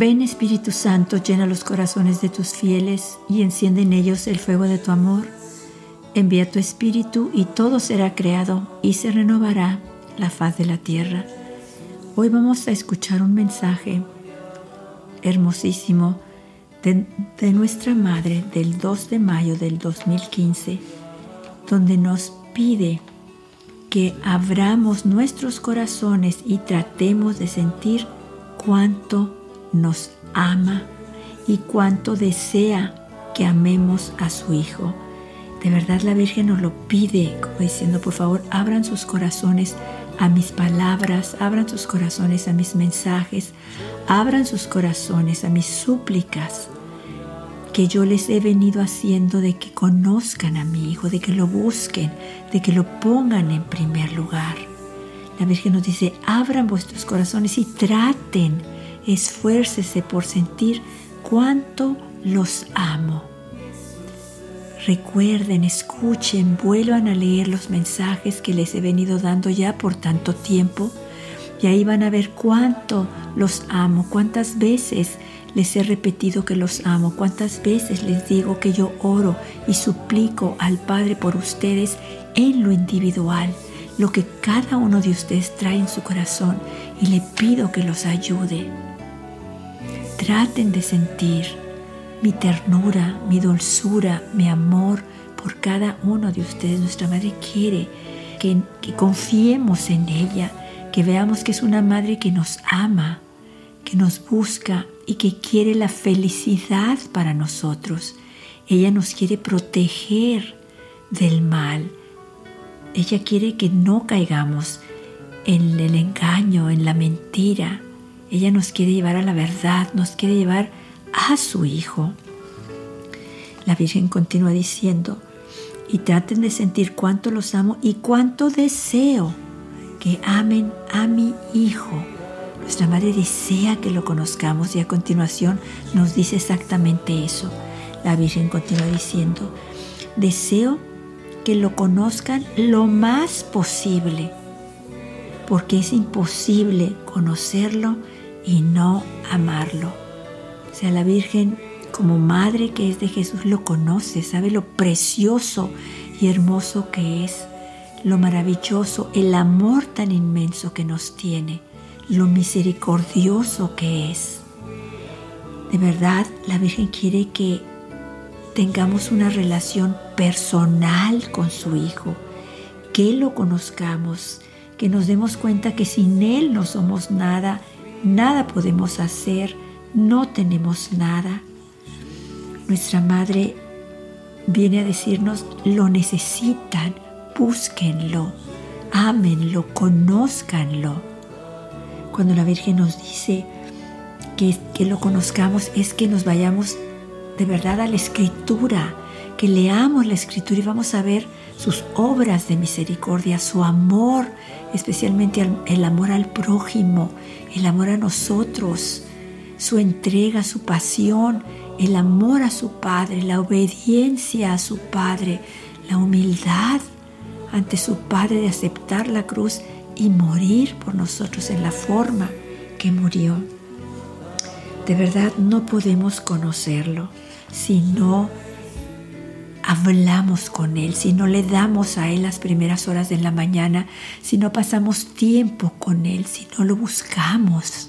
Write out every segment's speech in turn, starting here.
Ven Espíritu Santo, llena los corazones de tus fieles y enciende en ellos el fuego de tu amor. Envía tu Espíritu y todo será creado y se renovará la faz de la tierra. Hoy vamos a escuchar un mensaje hermosísimo de, nuestra Madre del 2 de mayo del 2015, donde nos pide que abramos nuestros corazones y tratemos de sentir cuánto nos ama y cuánto desea que amemos a su Hijo. De verdad la Virgen nos lo pide, como diciendo, por favor, abran sus corazones a mis palabras, abran sus corazones a mis mensajes, abran sus corazones a mis súplicas que yo les he venido haciendo de que conozcan a mi Hijo, de que lo busquen, de que lo pongan en primer lugar. La Virgen nos dice, abran vuestros corazones y traten esfuércese por sentir cuánto los amo. Recuerden, escuchen, vuelvan a leer los mensajes que les he venido dando ya por tanto tiempo y ahí van a ver cuánto los amo, cuántas veces les he repetido que los amo, cuántas veces les digo que yo oro y suplico al Padre por ustedes en lo individual, lo que cada uno de ustedes trae en su corazón y le pido que los ayude. Traten de sentir mi ternura, mi dulzura, mi amor por cada uno de ustedes. Nuestra Madre quiere que, confiemos en ella, que veamos que es una Madre que nos ama, que nos busca y que quiere la felicidad para nosotros. Ella nos quiere proteger del mal. Ella quiere que no caigamos en el engaño, en la mentira, ella nos quiere llevar a la verdad, nos quiere llevar a su Hijo. La Virgen continúa diciendo, y traten de sentir cuánto los amo y cuánto deseo que amen a mi Hijo. Nuestra Madre desea que lo conozcamos y a continuación nos dice exactamente eso. La Virgen continúa diciendo, deseo que lo conozcan lo más posible, porque es imposible conocerlo y no amarlo. O sea, la Virgen como madre que es de Jesús lo conoce, sabe lo precioso y hermoso que es, lo maravilloso, el amor tan inmenso que nos tiene, lo misericordioso que es. De verdad, la Virgen quiere que tengamos una relación personal con su Hijo, que lo conozcamos, que nos demos cuenta que sin Él no somos nada nada podemos hacer, no tenemos nada. Nuestra Madre viene a decirnos, lo necesitan, búsquenlo, ámenlo, conózcanlo. Cuando la Virgen nos dice que, que lo conozcamos es que nos vayamos de verdad a la escritura, que leamos la escritura y vamos a ver sus obras de misericordia, su amor, especialmente el amor al prójimo, el amor a nosotros, su entrega, su pasión, el amor a su Padre, la obediencia a su Padre, la humildad ante su Padre de aceptar la cruz y morir por nosotros en la forma que murió. De verdad no podemos conocerlo si no hablamos con Él, si no le damos a Él las primeras horas de la mañana, si no pasamos tiempo con Él, si no lo buscamos,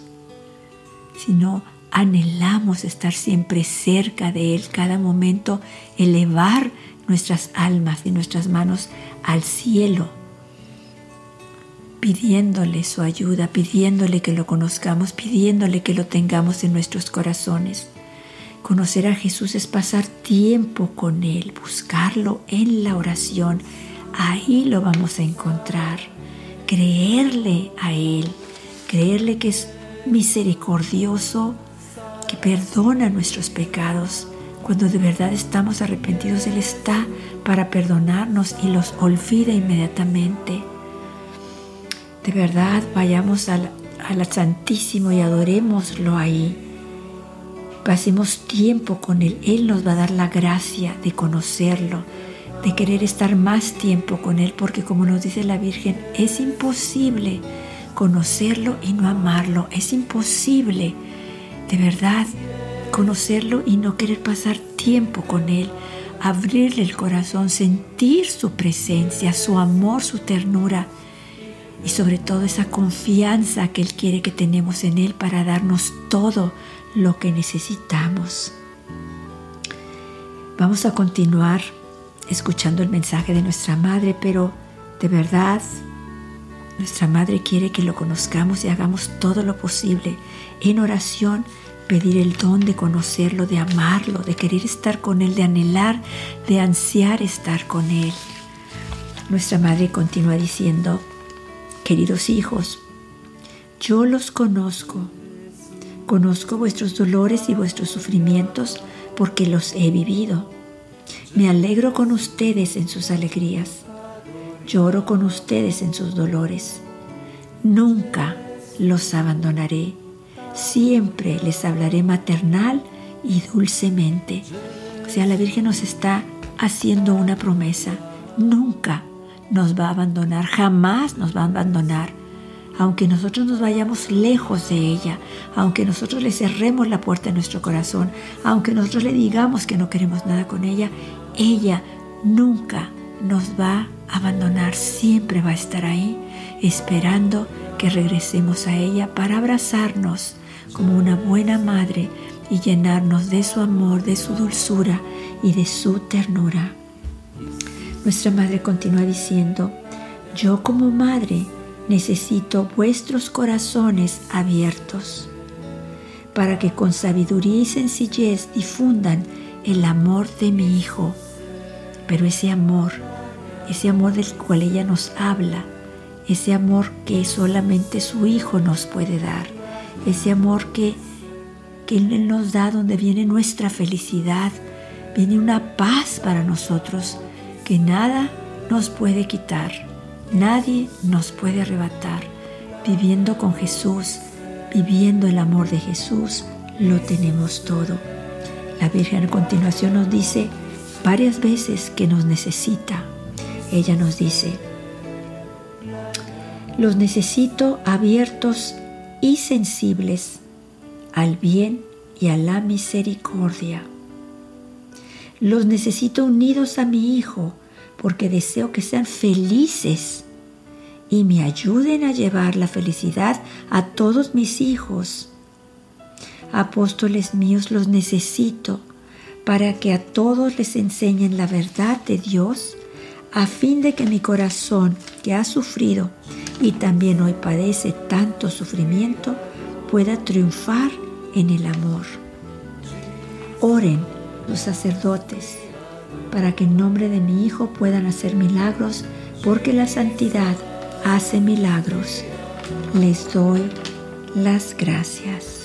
si no anhelamos estar siempre cerca de Él, cada momento elevar nuestras almas y nuestras manos al cielo, pidiéndole su ayuda, pidiéndole que lo conozcamos, pidiéndole que lo tengamos en nuestros corazones. Conocer a Jesús es pasar tiempo con Él, buscarlo en la oración. Ahí lo vamos a encontrar. Creerle a Él, creerle que es misericordioso, que perdona nuestros pecados. Cuando de verdad estamos arrepentidos, Él está para perdonarnos y los olvida inmediatamente. De verdad, vayamos al, al Santísimo y adorémoslo ahí Pasemos tiempo con Él. Él nos va a dar la gracia de conocerlo, de querer estar más tiempo con Él, porque como nos dice la Virgen, es imposible conocerlo y no amarlo. Es imposible de verdad conocerlo y no querer pasar tiempo con Él, abrirle el corazón, sentir su presencia, su amor, su ternura y sobre todo esa confianza que Él quiere que tenemos en Él para darnos todo lo que necesitamos. Vamos a continuar escuchando el mensaje de nuestra Madre, pero de verdad nuestra Madre quiere que lo conozcamos y hagamos todo lo posible en oración, pedir el don de conocerlo, de amarlo, de querer estar con Él, de anhelar, de ansiar estar con Él. Nuestra Madre continúa diciendo, Queridos hijos, yo los conozco. Conozco vuestros dolores y vuestros sufrimientos porque los he vivido. Me alegro con ustedes en sus alegrías. Lloro con ustedes en sus dolores. Nunca los abandonaré. Siempre les hablaré maternal y dulcemente. O sea, la Virgen nos está haciendo una promesa. Nunca nos va a abandonar, jamás nos va a abandonar. Aunque nosotros nos vayamos lejos de ella, aunque nosotros le cerremos la puerta en nuestro corazón, aunque nosotros le digamos que no queremos nada con ella, ella nunca nos va a abandonar, siempre va a estar ahí, esperando que regresemos a ella para abrazarnos como una buena madre y llenarnos de su amor, de su dulzura y de su ternura. Nuestra madre continúa diciendo, yo como madre necesito vuestros corazones abiertos para que con sabiduría y sencillez difundan el amor de mi hijo. Pero ese amor, ese amor del cual ella nos habla, ese amor que solamente su hijo nos puede dar, ese amor que, que Él nos da donde viene nuestra felicidad, viene una paz para nosotros, que nada nos puede quitar, nadie nos puede arrebatar. Viviendo con Jesús, viviendo el amor de Jesús, lo tenemos todo. La Virgen a continuación nos dice varias veces que nos necesita. Ella nos dice, los necesito abiertos y sensibles al bien y a la misericordia. Los necesito unidos a mi Hijo porque deseo que sean felices y me ayuden a llevar la felicidad a todos mis hijos. Apóstoles míos, los necesito para que a todos les enseñen la verdad de Dios, a fin de que mi corazón, que ha sufrido y también hoy padece tanto sufrimiento, pueda triunfar en el amor. Oren los sacerdotes, para que en nombre de mi Hijo puedan hacer milagros, porque la santidad hace milagros. Les doy las gracias.